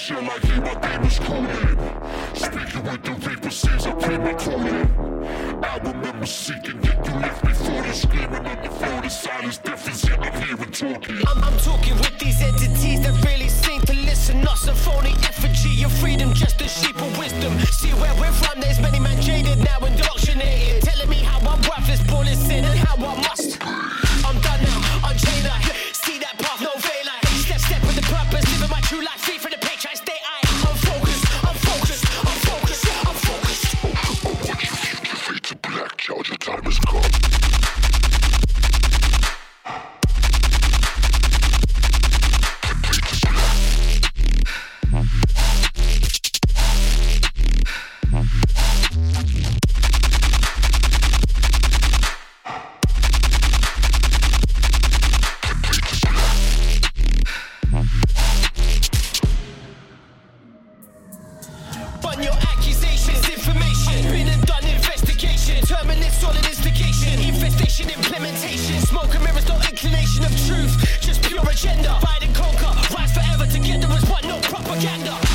I hear my demons calling. Speaking with the reaper, says I play my calling. I remember seeking, yet you left me falling, screaming on the floor. The silence deafens, yet I'm hearing talking. I'm, I'm talking with these entities that really seem to listen. Not some phony effigy of freedom, just a sheep of wisdom. See where we're from, there's many men jaded now indoctrinated. Telling me how I'm worthless, born in sin, and how I must. Propaganda.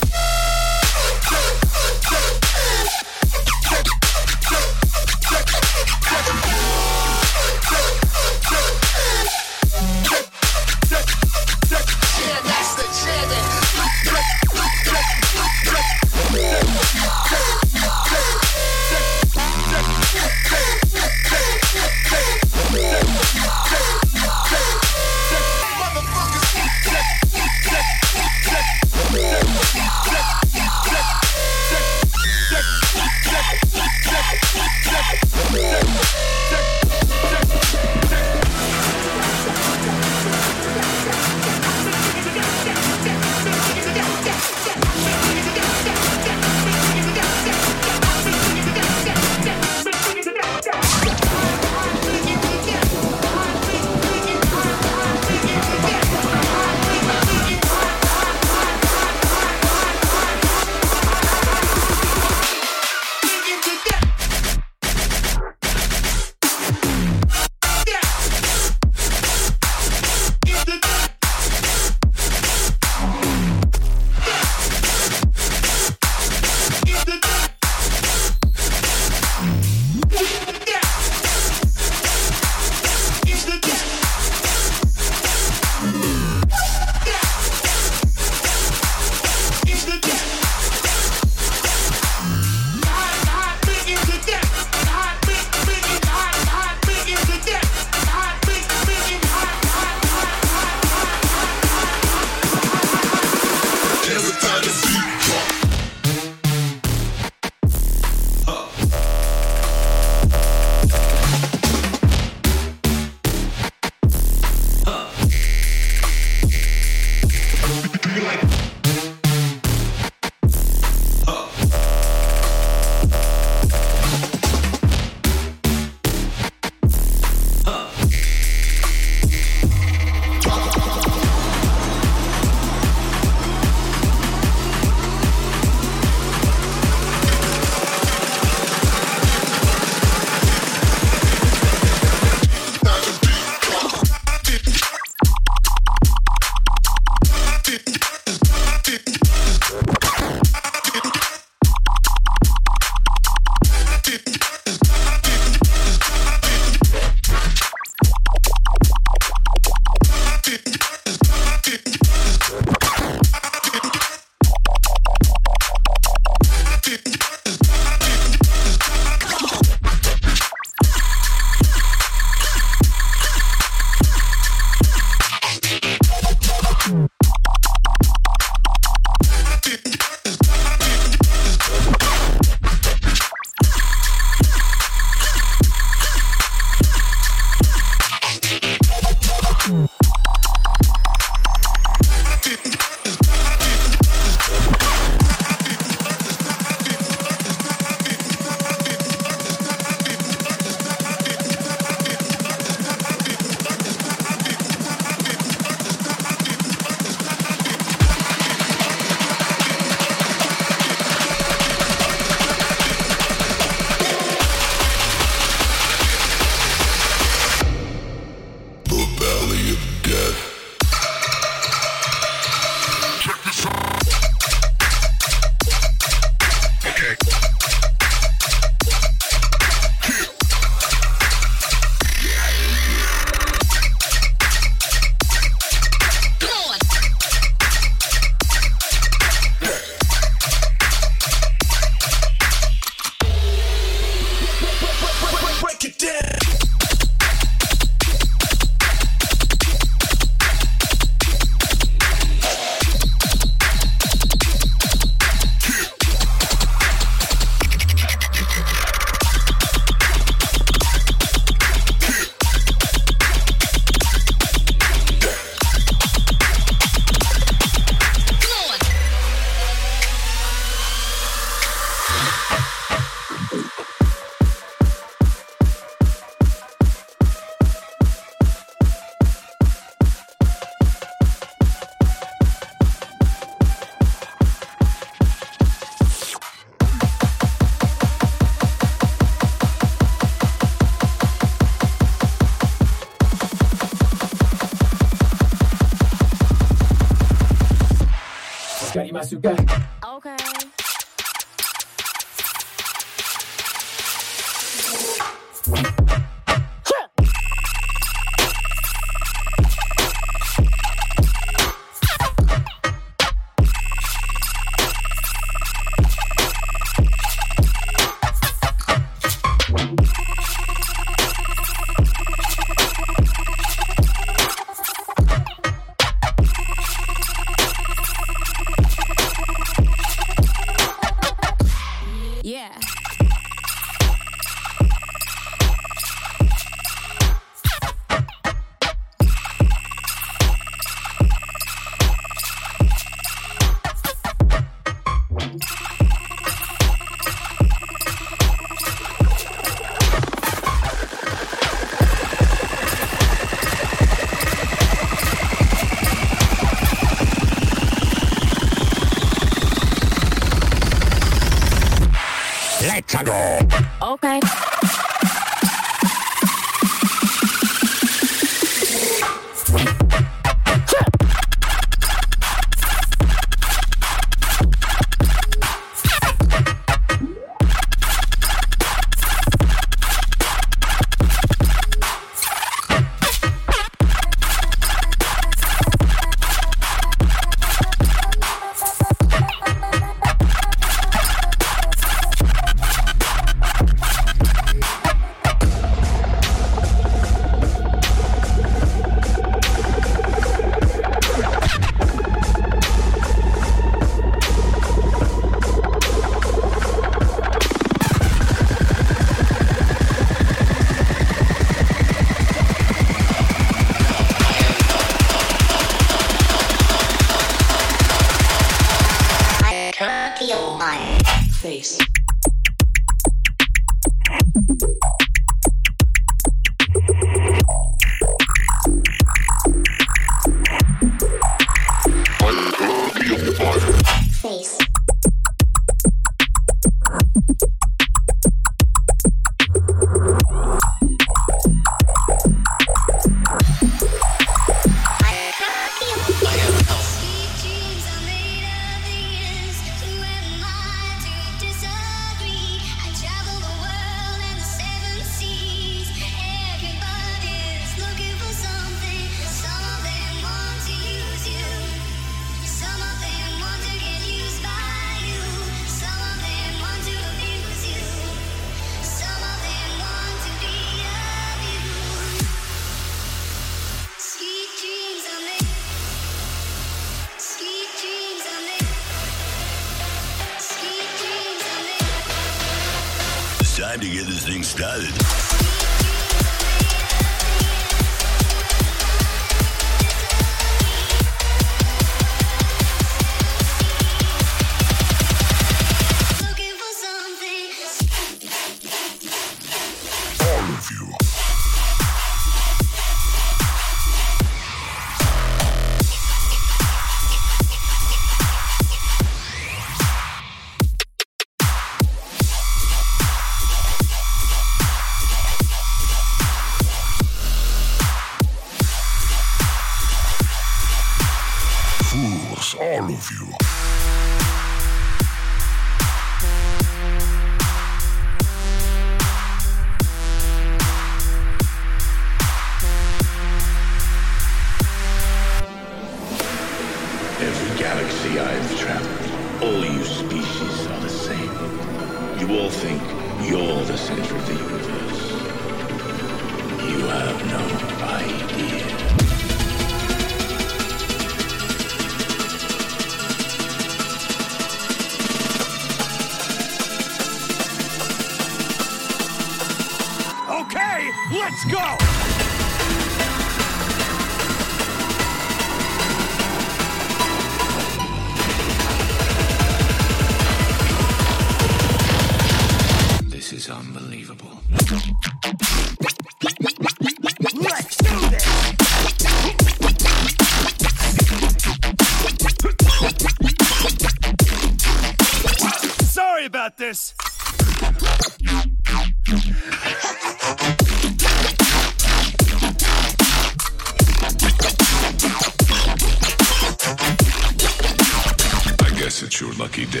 it's your lucky day.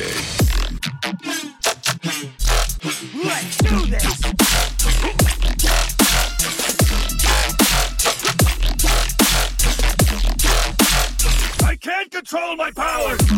Let's do this! I can't control my powers!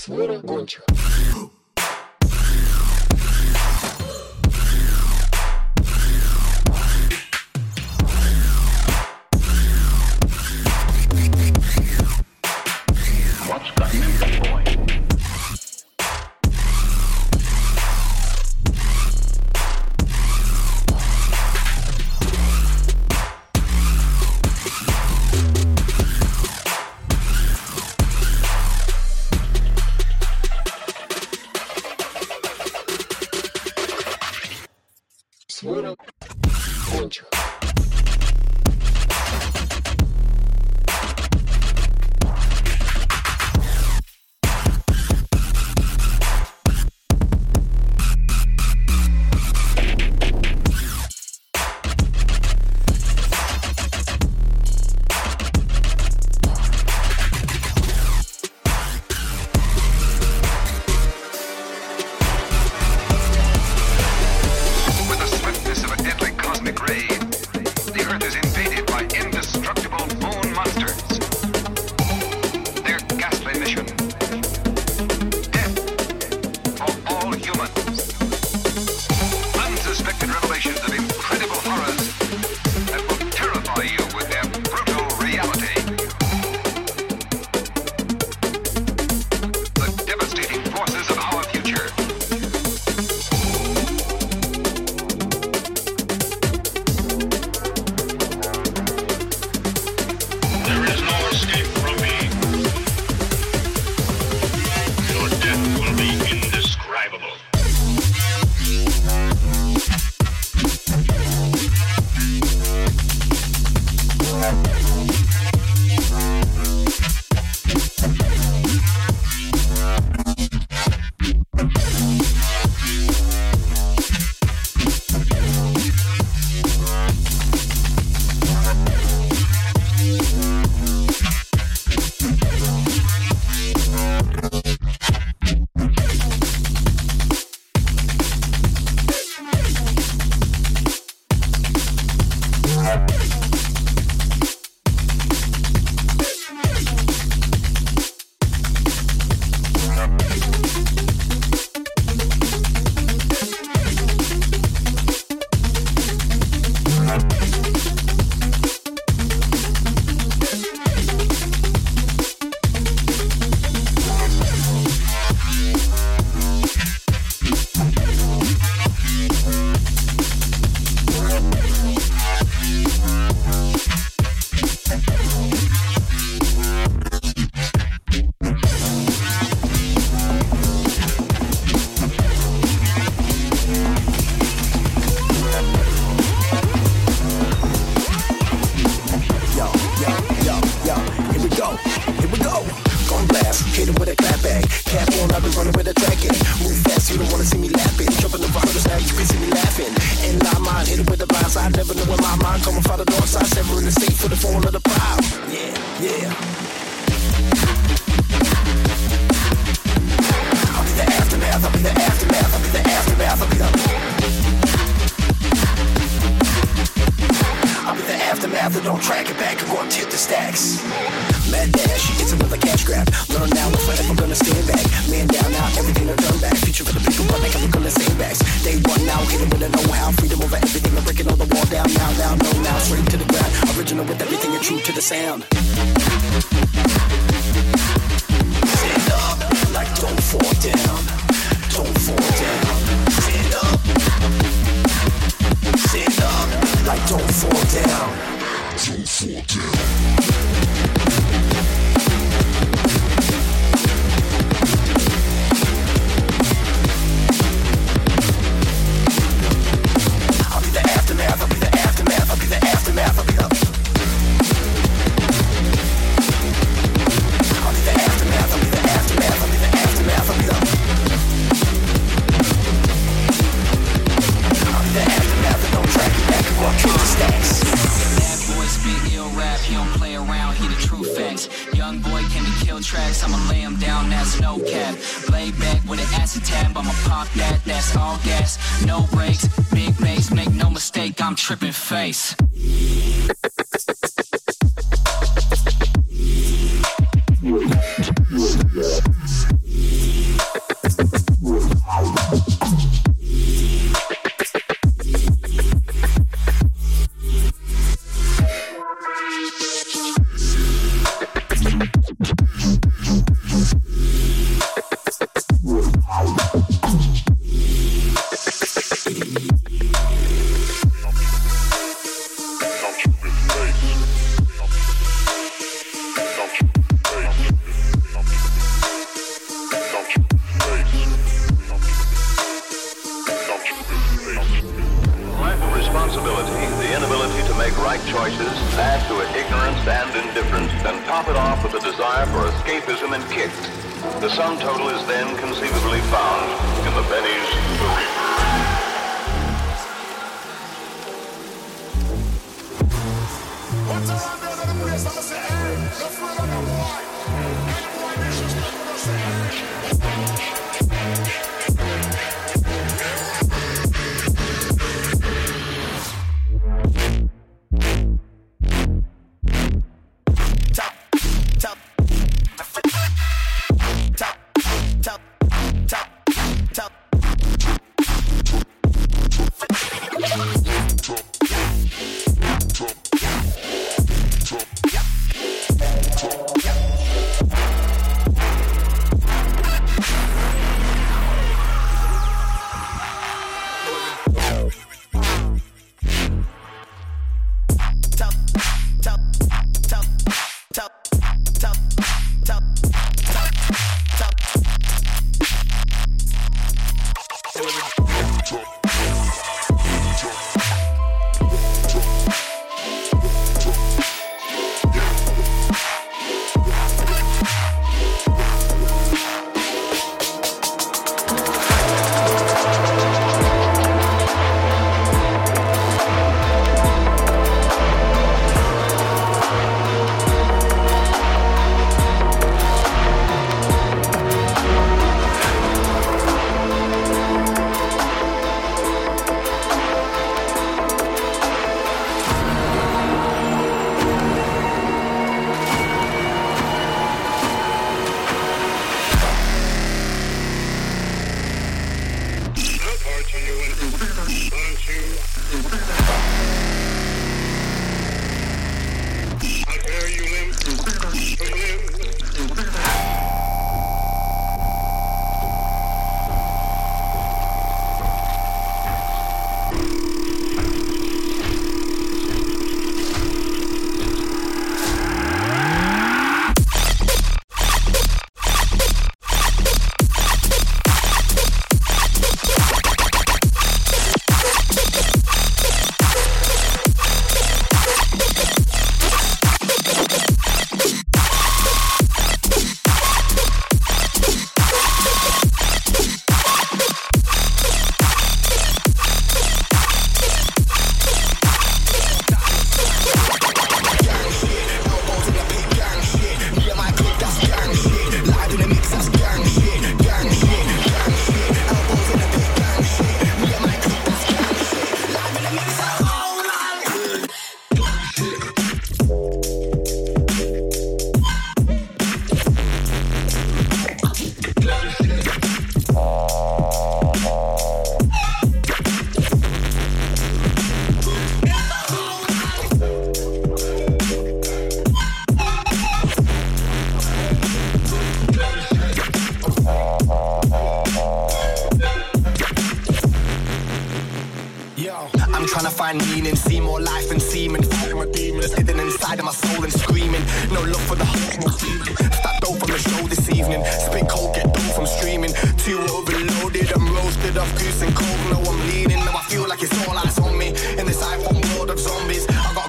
Свора Гончих. Face.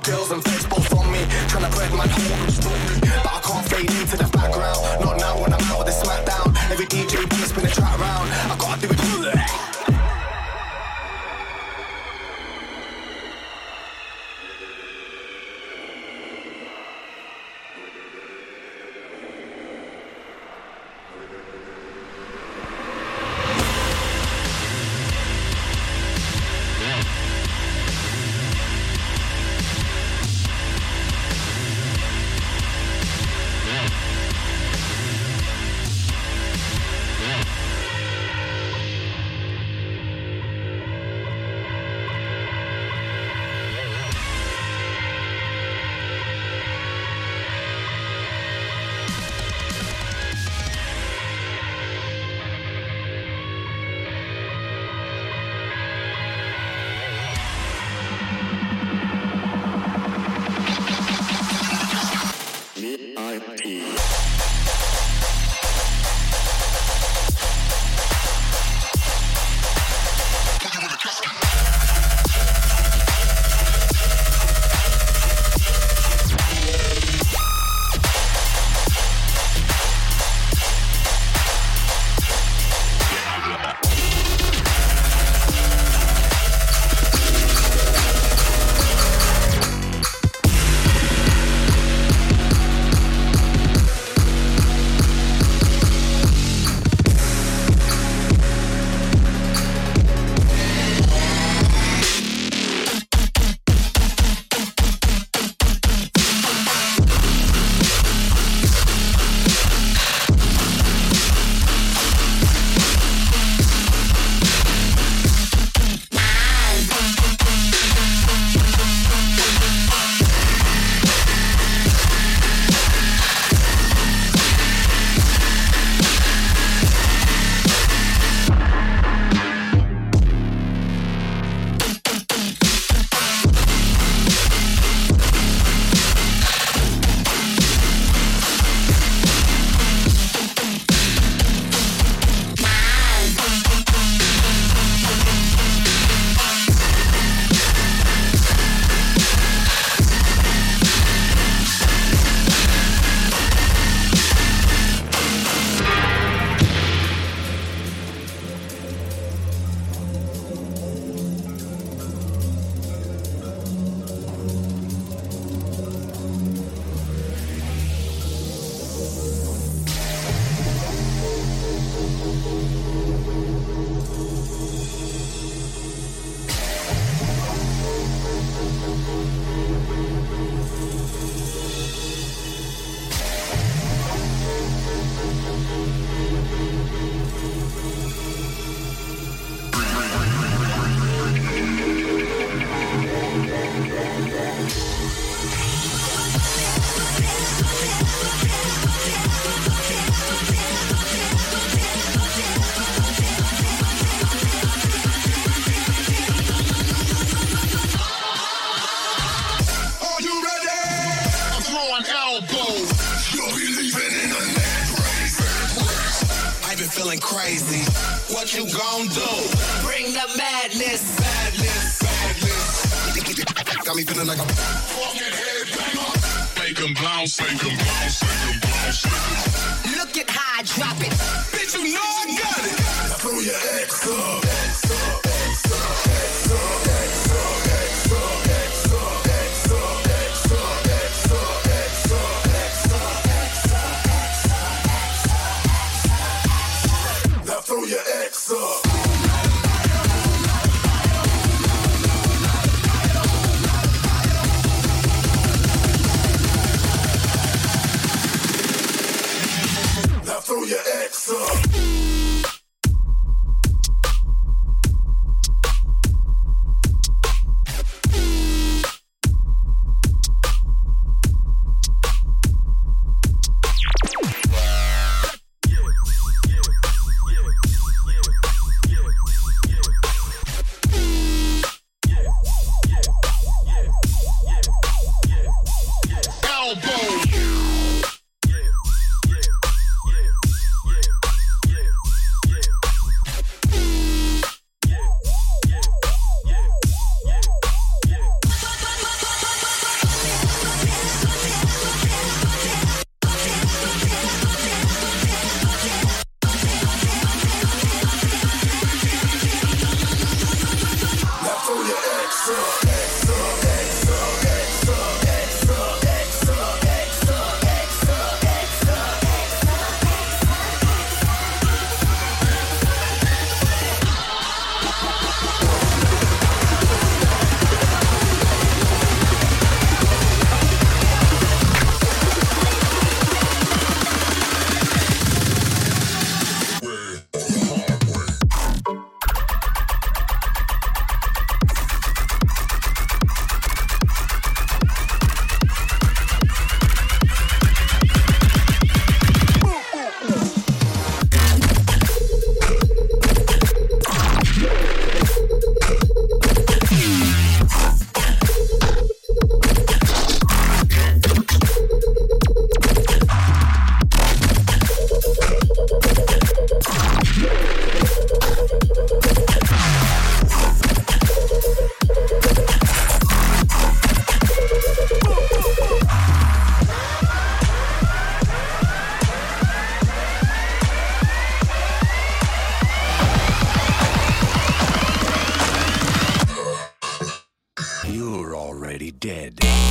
skills and What you gon' do? Bring the madness. Madness, madness. Got me feeling like I'm fucking headbanger. Make 'em bounce, make 'em bounce, make 'em bounce, make 'em bounce. Look at how I drop it. Bitch, you know I got it. Throw your ex up.